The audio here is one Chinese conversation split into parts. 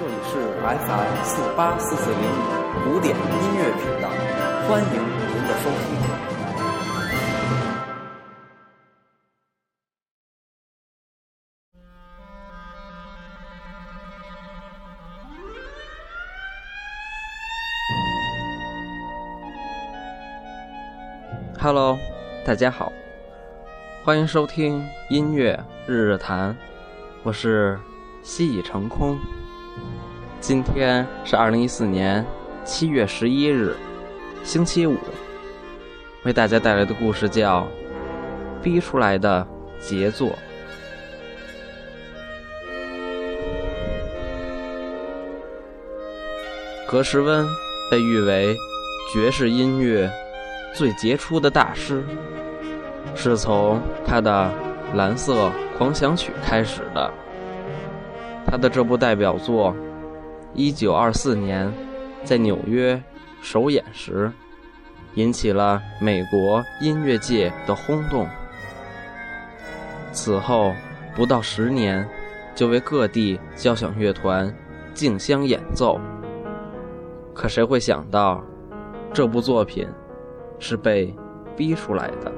这里是 FM 四八四四零五古典音乐频道，欢迎您的收听。Hello，大家好，欢迎收听音乐日日谈，我是西已成空。今天是二零一四年七月十一日，星期五。为大家带来的故事叫《逼出来的杰作》。格什温被誉为爵士音乐最杰出的大师，是从他的《蓝色狂想曲》开始的。他的这部代表作，一九二四年在纽约首演时，引起了美国音乐界的轰动。此后不到十年，就为各地交响乐团竞相演奏。可谁会想到，这部作品是被逼出来的？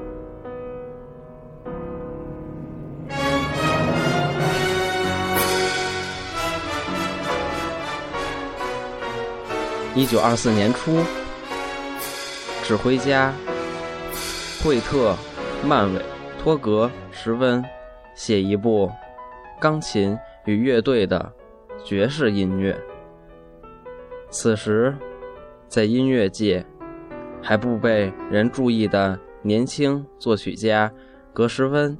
一九二四年初，指挥家惠特曼韦托格什温写一部钢琴与乐队的爵士音乐。此时，在音乐界还不被人注意的年轻作曲家格什温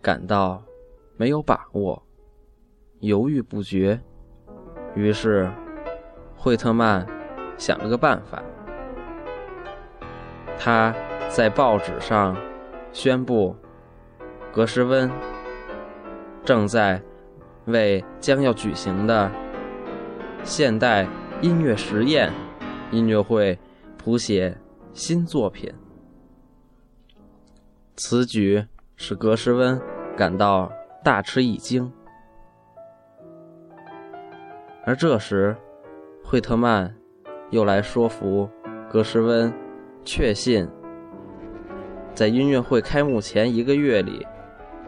感到没有把握，犹豫不决，于是。惠特曼想了个办法，他在报纸上宣布，格什温正在为将要举行的现代音乐实验音乐会谱写新作品。此举使格什温感到大吃一惊，而这时。惠特曼又来说服格什温，确信在音乐会开幕前一个月里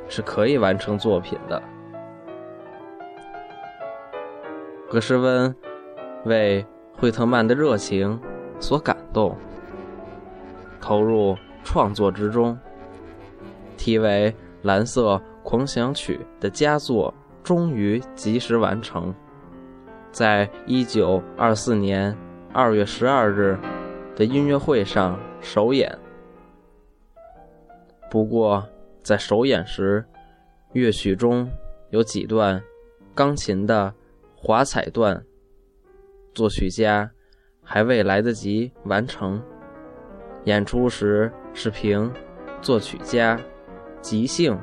是可以完成作品的。格什温为惠特曼的热情所感动，投入创作之中。题为《蓝色狂想曲》的佳作终于及时完成。在一九二四年二月十二日的音乐会上首演。不过，在首演时，乐曲中有几段钢琴的华彩段，作曲家还未来得及完成。演出时是凭作曲家即兴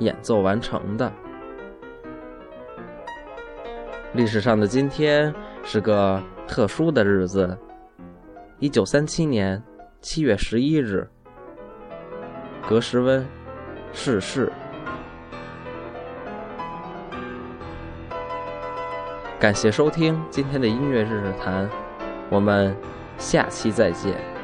演奏完成的。历史上的今天是个特殊的日子，一九三七年七月十一日，格什温逝世。感谢收听今天的音乐日日谈，我们下期再见。